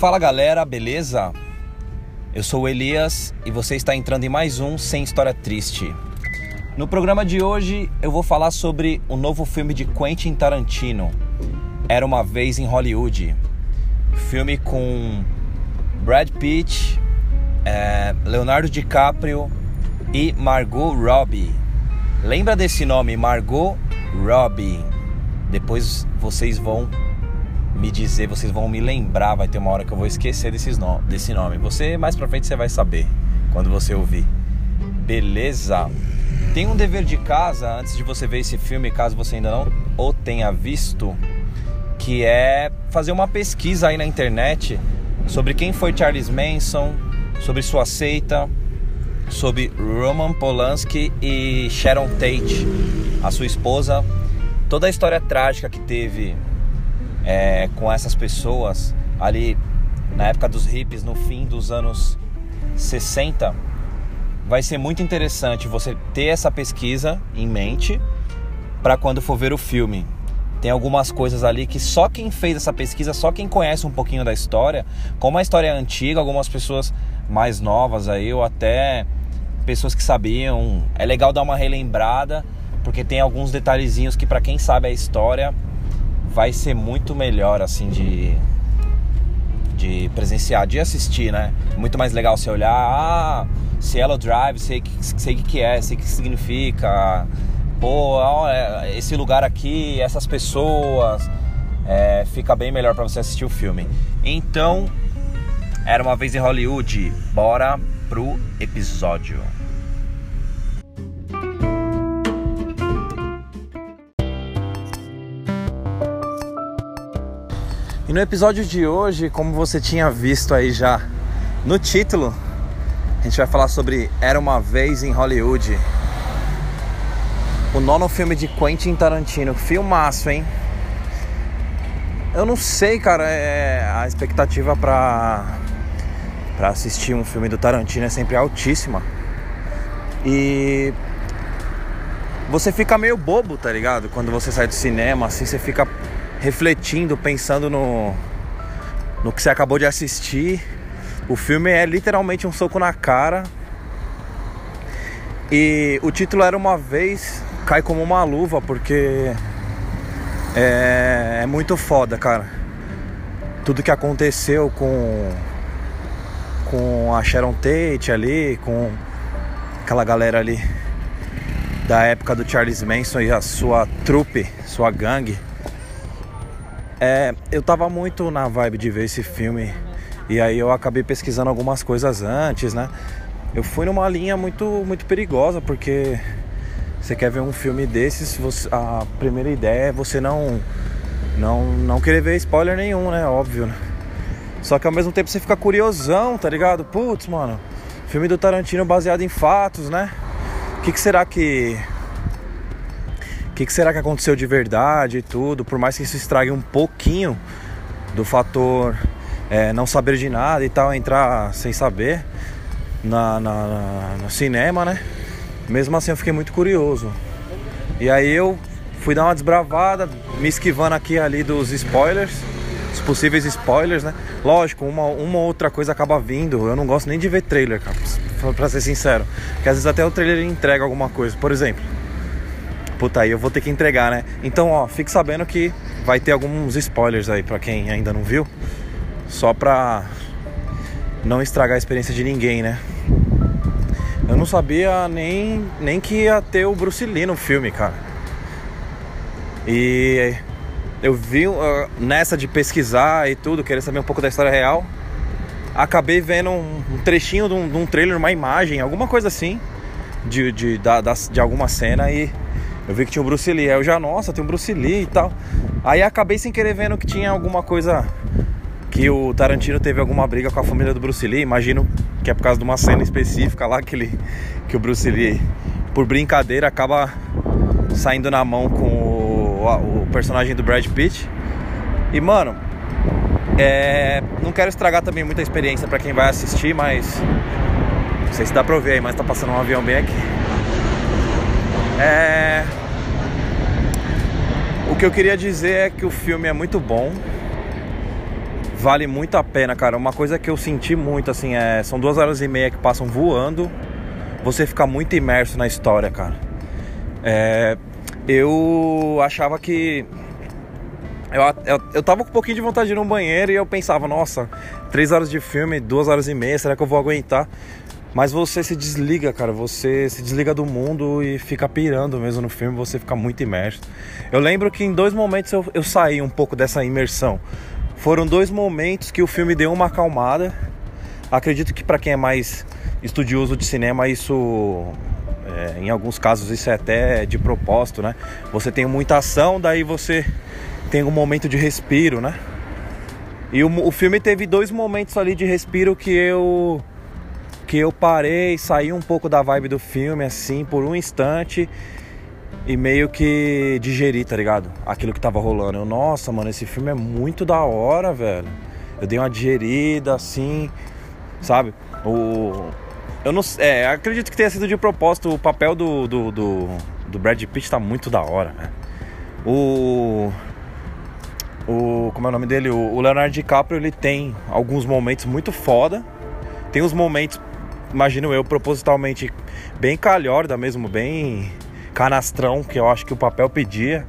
Fala galera, beleza? Eu sou o Elias e você está entrando em mais um Sem História Triste. No programa de hoje eu vou falar sobre o novo filme de Quentin Tarantino, Era uma Vez em Hollywood. Filme com Brad Pitt, é, Leonardo DiCaprio e Margot Robbie. Lembra desse nome, Margot Robbie? Depois vocês vão me dizer, vocês vão me lembrar, vai ter uma hora que eu vou esquecer desses no, desse nome. Você mais pra frente você vai saber quando você ouvir. Beleza? Tem um dever de casa antes de você ver esse filme, caso você ainda não o tenha visto, que é fazer uma pesquisa aí na internet sobre quem foi Charles Manson, sobre sua seita, sobre Roman Polanski e Sharon Tate, a sua esposa, toda a história trágica que teve é, com essas pessoas ali na época dos hippies, no fim dos anos 60, vai ser muito interessante você ter essa pesquisa em mente para quando for ver o filme. Tem algumas coisas ali que só quem fez essa pesquisa, só quem conhece um pouquinho da história, como a história é antiga, algumas pessoas mais novas aí, ou até pessoas que sabiam, é legal dar uma relembrada, porque tem alguns detalhezinhos que para quem sabe a história vai ser muito melhor assim de de presenciar, de assistir, né? Muito mais legal você olhar, ah, Cielo Drive, sei que sei que, que é, sei que significa. Pô, esse lugar aqui, essas pessoas, é, fica bem melhor para você assistir o filme. Então, era uma vez em Hollywood. Bora pro episódio. E no episódio de hoje, como você tinha visto aí já no título, a gente vai falar sobre Era uma Vez em Hollywood. O nono filme de Quentin Tarantino. Filmaço, hein? Eu não sei, cara, é, a expectativa pra, pra assistir um filme do Tarantino é sempre altíssima. E você fica meio bobo, tá ligado? Quando você sai do cinema, assim, você fica refletindo, pensando no, no que você acabou de assistir. O filme é literalmente um soco na cara. E o título era uma vez, cai como uma luva, porque é, é muito foda, cara. Tudo que aconteceu com com a Sharon Tate ali, com aquela galera ali da época do Charles Manson e a sua trupe, sua gangue. É, eu tava muito na vibe de ver esse filme e aí eu acabei pesquisando algumas coisas antes, né? Eu fui numa linha muito, muito perigosa porque você quer ver um filme desses, você, a primeira ideia é você não, não, não querer ver spoiler nenhum, né? Óbvio, né? Só que ao mesmo tempo você fica curiosão, tá ligado? Putz, mano, filme do Tarantino baseado em fatos, né? O que, que será que que, que será que aconteceu de verdade e tudo, por mais que isso estrague um pouquinho do fator é, não saber de nada e tal, entrar sem saber na, na, na, no cinema, né? Mesmo assim eu fiquei muito curioso. E aí eu fui dar uma desbravada, me esquivando aqui ali dos spoilers, os possíveis spoilers, né? Lógico, uma, uma outra coisa acaba vindo. Eu não gosto nem de ver trailer, cara, pra ser sincero. Porque às vezes até o trailer entrega alguma coisa. Por exemplo, puta, aí eu vou ter que entregar, né? Então, ó, fique sabendo que vai ter alguns spoilers aí para quem ainda não viu, só pra não estragar a experiência de ninguém, né? Eu não sabia nem, nem que ia ter o Bruce Lee no filme, cara. E eu vi uh, nessa de pesquisar e tudo, querer saber um pouco da história real. Acabei vendo um, um trechinho de um, de um, trailer, uma imagem, alguma coisa assim, de, de, da, de alguma cena e eu vi que tinha o Bruce Lee. Aí eu já, nossa, tem o Bruce Lee e tal. Aí acabei sem querer vendo que tinha alguma coisa. Que o Tarantino teve alguma briga com a família do Bruce Lee. Imagino que é por causa de uma cena específica lá que, ele, que o Bruce Lee, por brincadeira, acaba saindo na mão com o, o personagem do Brad Pitt. E mano, é, não quero estragar também muita experiência para quem vai assistir, mas não sei se dá pra ouvir aí, mas tá passando um avião bem aqui. É, o que eu queria dizer é que o filme é muito bom. vale muito a pena, cara. Uma coisa que eu senti muito, assim, é. São duas horas e meia que passam voando. Você fica muito imerso na história, cara. É, eu achava que. Eu, eu, eu tava com um pouquinho de vontade de ir no banheiro e eu pensava, nossa, três horas de filme, duas horas e meia, será que eu vou aguentar? Mas você se desliga, cara. Você se desliga do mundo e fica pirando mesmo no filme. Você fica muito imerso. Eu lembro que em dois momentos eu, eu saí um pouco dessa imersão. Foram dois momentos que o filme deu uma acalmada. Acredito que para quem é mais estudioso de cinema, isso é, em alguns casos isso é até de propósito, né? Você tem muita ação, daí você tem um momento de respiro, né? E o, o filme teve dois momentos ali de respiro que eu que eu parei, saí um pouco da vibe do filme, assim, por um instante e meio que digeri, tá ligado? Aquilo que tava rolando. Eu, nossa, mano, esse filme é muito da hora, velho. Eu dei uma digerida, assim, sabe? O. Eu não É, acredito que tenha sido de propósito. O papel do, do, do, do Brad Pitt tá muito da hora. O. O. Como é o nome dele? O Leonardo DiCaprio, ele tem alguns momentos muito foda. Tem os momentos imagino eu, propositalmente bem calhorda mesmo, bem canastrão, que eu acho que o papel pedia.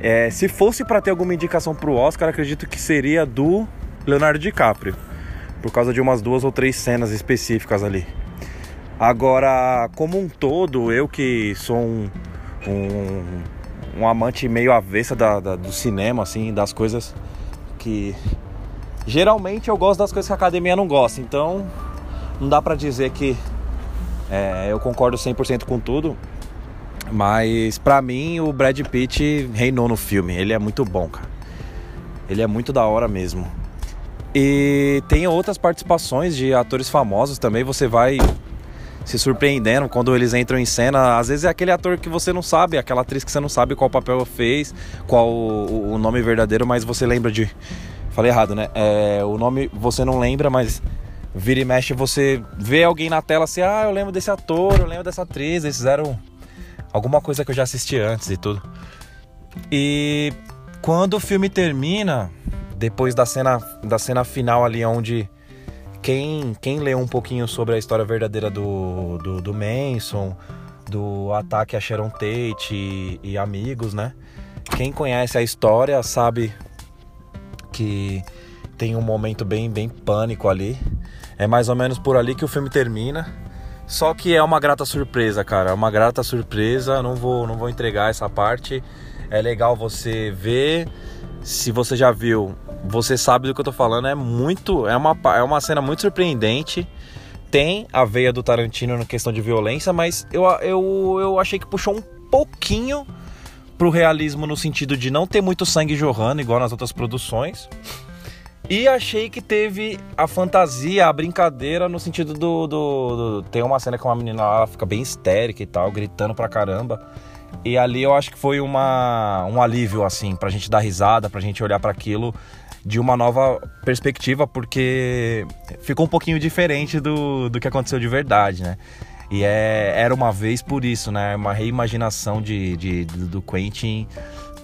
É, se fosse para ter alguma indicação pro Oscar, acredito que seria do Leonardo DiCaprio, por causa de umas duas ou três cenas específicas ali. Agora, como um todo, eu que sou um, um, um amante meio avessa da, da, do cinema, assim, das coisas que. Geralmente eu gosto das coisas que a academia não gosta, então não dá para dizer que é, eu concordo 100% com tudo, mas para mim o Brad Pitt reinou no filme. Ele é muito bom, cara. Ele é muito da hora mesmo. E tem outras participações de atores famosos também. Você vai se surpreendendo quando eles entram em cena. Às vezes é aquele ator que você não sabe, aquela atriz que você não sabe qual papel fez, qual o, nome verdadeiro, mas você lembra de. Falei errado, né? É, o nome você não lembra, mas vira e mexe você vê alguém na tela assim, ah, eu lembro desse ator, eu lembro dessa atriz, eles fizeram alguma coisa que eu já assisti antes e tudo. E quando o filme termina, depois da cena, da cena final ali onde quem, quem leu um pouquinho sobre a história verdadeira do, do, do Manson, do ataque a Sharon Tate e, e amigos, né? Quem conhece a história sabe que tem um momento bem, bem pânico ali. É mais ou menos por ali que o filme termina. Só que é uma grata surpresa, cara. É uma grata surpresa. Não vou, não vou entregar essa parte. É legal você ver. Se você já viu, você sabe do que eu tô falando. É muito. É uma, é uma cena muito surpreendente. Tem a veia do Tarantino na questão de violência, mas eu, eu, eu achei que puxou um pouquinho pro realismo no sentido de não ter muito sangue jorrando, igual nas outras produções. E achei que teve a fantasia, a brincadeira no sentido do, do, do, Tem uma cena que uma menina lá fica bem histérica e tal, gritando pra caramba. E ali eu acho que foi uma, um alívio, assim, pra gente dar risada, pra gente olhar para aquilo de uma nova perspectiva, porque ficou um pouquinho diferente do, do que aconteceu de verdade, né? E é, era uma vez por isso, né? Uma reimaginação de, de, do Quentin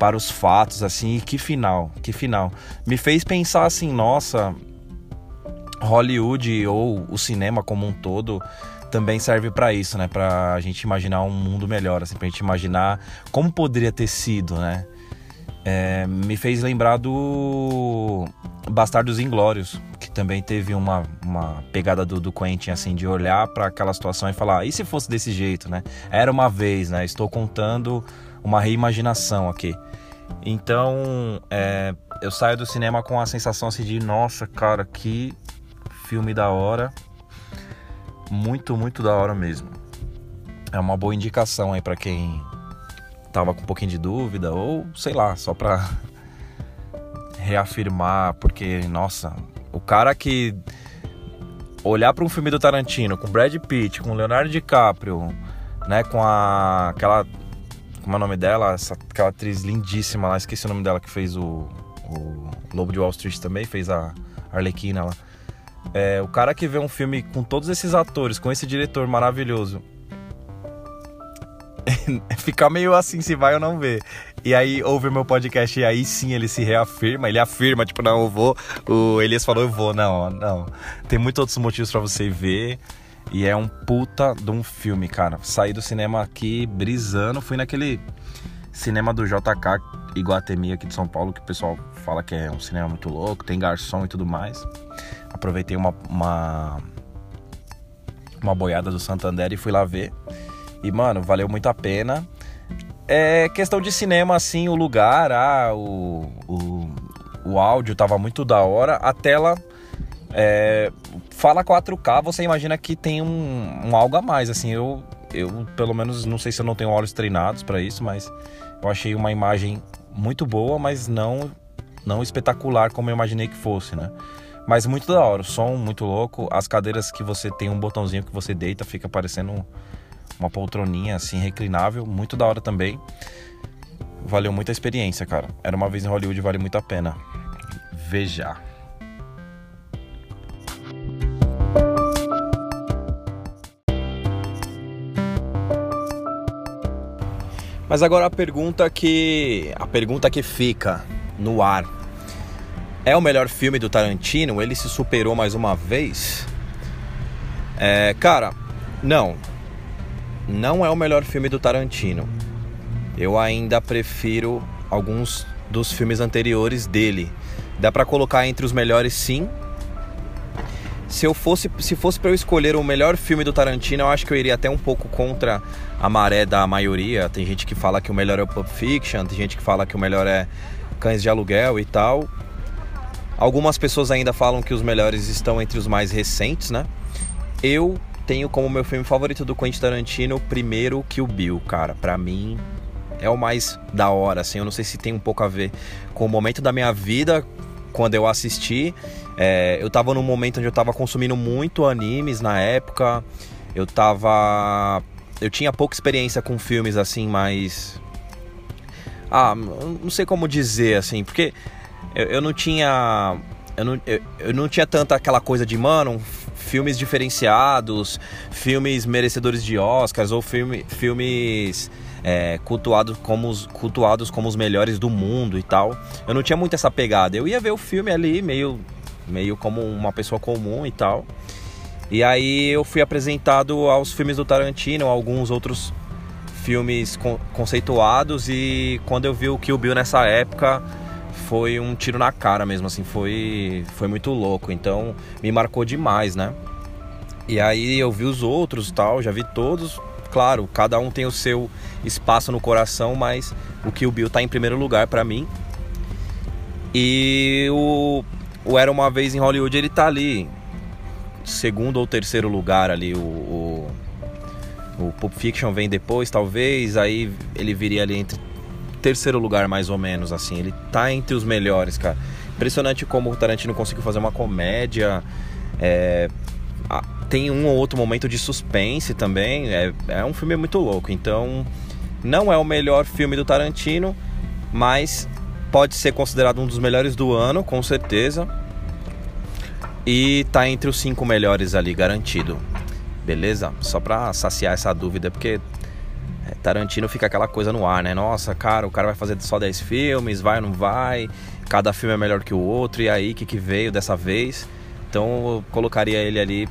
para os fatos, assim, e que final, que final. Me fez pensar assim, nossa, Hollywood ou o cinema como um todo também serve para isso, né? Pra gente imaginar um mundo melhor, assim, pra gente imaginar como poderia ter sido, né? É, me fez lembrar do Bastardos Inglórios, que também teve uma, uma pegada do, do Quentin, assim, de olhar para aquela situação e falar, e se fosse desse jeito, né? Era uma vez, né? Estou contando uma reimaginação aqui. Então, é, eu saio do cinema com a sensação assim de, nossa, cara, que filme da hora. Muito, muito da hora mesmo. É uma boa indicação aí para quem tava com um pouquinho de dúvida ou, sei lá, só pra reafirmar, porque, nossa, o cara que olhar para um filme do Tarantino com Brad Pitt, com Leonardo DiCaprio, né, com a aquela como é o nome dela? Essa, aquela atriz lindíssima lá, esqueci o nome dela, que fez o, o Lobo de Wall Street também, fez a Arlequina lá. É, o cara que vê um filme com todos esses atores, com esse diretor maravilhoso, fica meio assim se vai ou não ver. E aí ouve meu podcast e aí sim ele se reafirma, ele afirma, tipo, não, eu vou. O Elias falou, eu vou, não, não. Tem muitos outros motivos para você ver. E é um puta de um filme, cara. Saí do cinema aqui brisando, fui naquele cinema do JK Iguatemi aqui de São Paulo, que o pessoal fala que é um cinema muito louco, tem garçom e tudo mais. Aproveitei uma, uma, uma boiada do Santander e fui lá ver. E, mano, valeu muito a pena. É questão de cinema, assim, o lugar, ah, o, o, o áudio tava muito da hora. A tela é, fala 4K, você imagina que tem um, um algo a mais, assim, eu, eu pelo menos não sei se eu não tenho olhos treinados para isso, mas eu achei uma imagem muito boa, mas não não espetacular como eu imaginei que fosse, né? Mas muito da hora, o som muito louco, as cadeiras que você tem um botãozinho que você deita, fica parecendo uma poltroninha assim reclinável, muito da hora também. Valeu muito a experiência, cara. Era uma vez em Hollywood, vale muito a pena. Veja. Mas agora a pergunta que a pergunta que fica no ar é o melhor filme do Tarantino? Ele se superou mais uma vez? É, cara, não. Não é o melhor filme do Tarantino. Eu ainda prefiro alguns dos filmes anteriores dele. Dá para colocar entre os melhores, sim, se eu fosse se fosse para eu escolher o melhor filme do Tarantino, eu acho que eu iria até um pouco contra a maré da maioria. Tem gente que fala que o melhor é o Pulp Fiction, tem gente que fala que o melhor é Cães de Aluguel e tal. Algumas pessoas ainda falam que os melhores estão entre os mais recentes, né? Eu tenho como meu filme favorito do Quentin Tarantino primeiro que o Bill, cara. Para mim é o mais da hora, assim. Eu não sei se tem um pouco a ver com o momento da minha vida quando eu assisti é, eu tava num momento onde eu tava consumindo muito animes na época. Eu tava. Eu tinha pouca experiência com filmes assim, mas. Ah, não sei como dizer assim, porque eu, eu não tinha. Eu não, eu, eu não tinha tanta aquela coisa de, mano, filmes diferenciados, filmes merecedores de Oscars ou filme, filmes é, cultuados, como os, cultuados como os melhores do mundo e tal. Eu não tinha muito essa pegada. Eu ia ver o filme ali meio meio como uma pessoa comum e tal. E aí eu fui apresentado aos filmes do Tarantino, alguns outros filmes conceituados e quando eu vi o Kill Bill nessa época foi um tiro na cara mesmo, assim, foi, foi muito louco, então me marcou demais, né? E aí eu vi os outros tal, já vi todos, claro, cada um tem o seu espaço no coração, mas o Kill Bill tá em primeiro lugar para mim. E o o Era Uma Vez em Hollywood, ele tá ali, segundo ou terceiro lugar ali, o, o, o Pulp Fiction vem depois, talvez, aí ele viria ali entre terceiro lugar mais ou menos, assim, ele tá entre os melhores, cara. Impressionante como o Tarantino conseguiu fazer uma comédia, é, tem um ou outro momento de suspense também, é, é um filme muito louco, então não é o melhor filme do Tarantino, mas pode ser considerado um dos melhores do ano, com certeza. E tá entre os cinco melhores ali, garantido. Beleza? Só pra saciar essa dúvida, porque é, Tarantino fica aquela coisa no ar, né? Nossa, cara, o cara vai fazer só 10 filmes, vai ou não vai? Cada filme é melhor que o outro, e aí, o que, que veio dessa vez? Então eu colocaria ele ali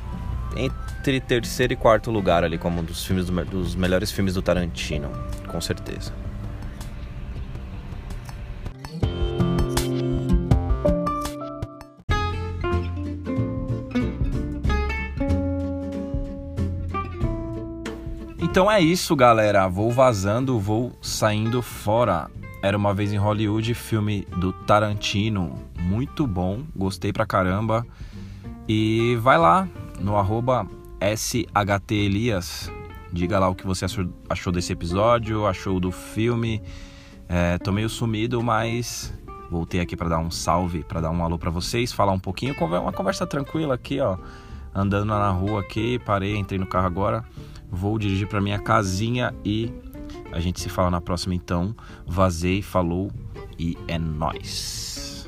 entre terceiro e quarto lugar ali, como um dos, filmes do, dos melhores filmes do Tarantino, com certeza. Então é isso, galera. Vou vazando, vou saindo fora. Era uma vez em Hollywood, filme do Tarantino. Muito bom, gostei pra caramba. E vai lá no arroba SHTElias. Diga lá o que você achou desse episódio, achou do filme. É, tô meio sumido, mas voltei aqui para dar um salve, para dar um alô para vocês, falar um pouquinho, uma conversa tranquila aqui, ó. Andando na rua aqui, parei, entrei no carro agora vou dirigir para minha casinha e a gente se fala na próxima então. Vazei, falou e é nós.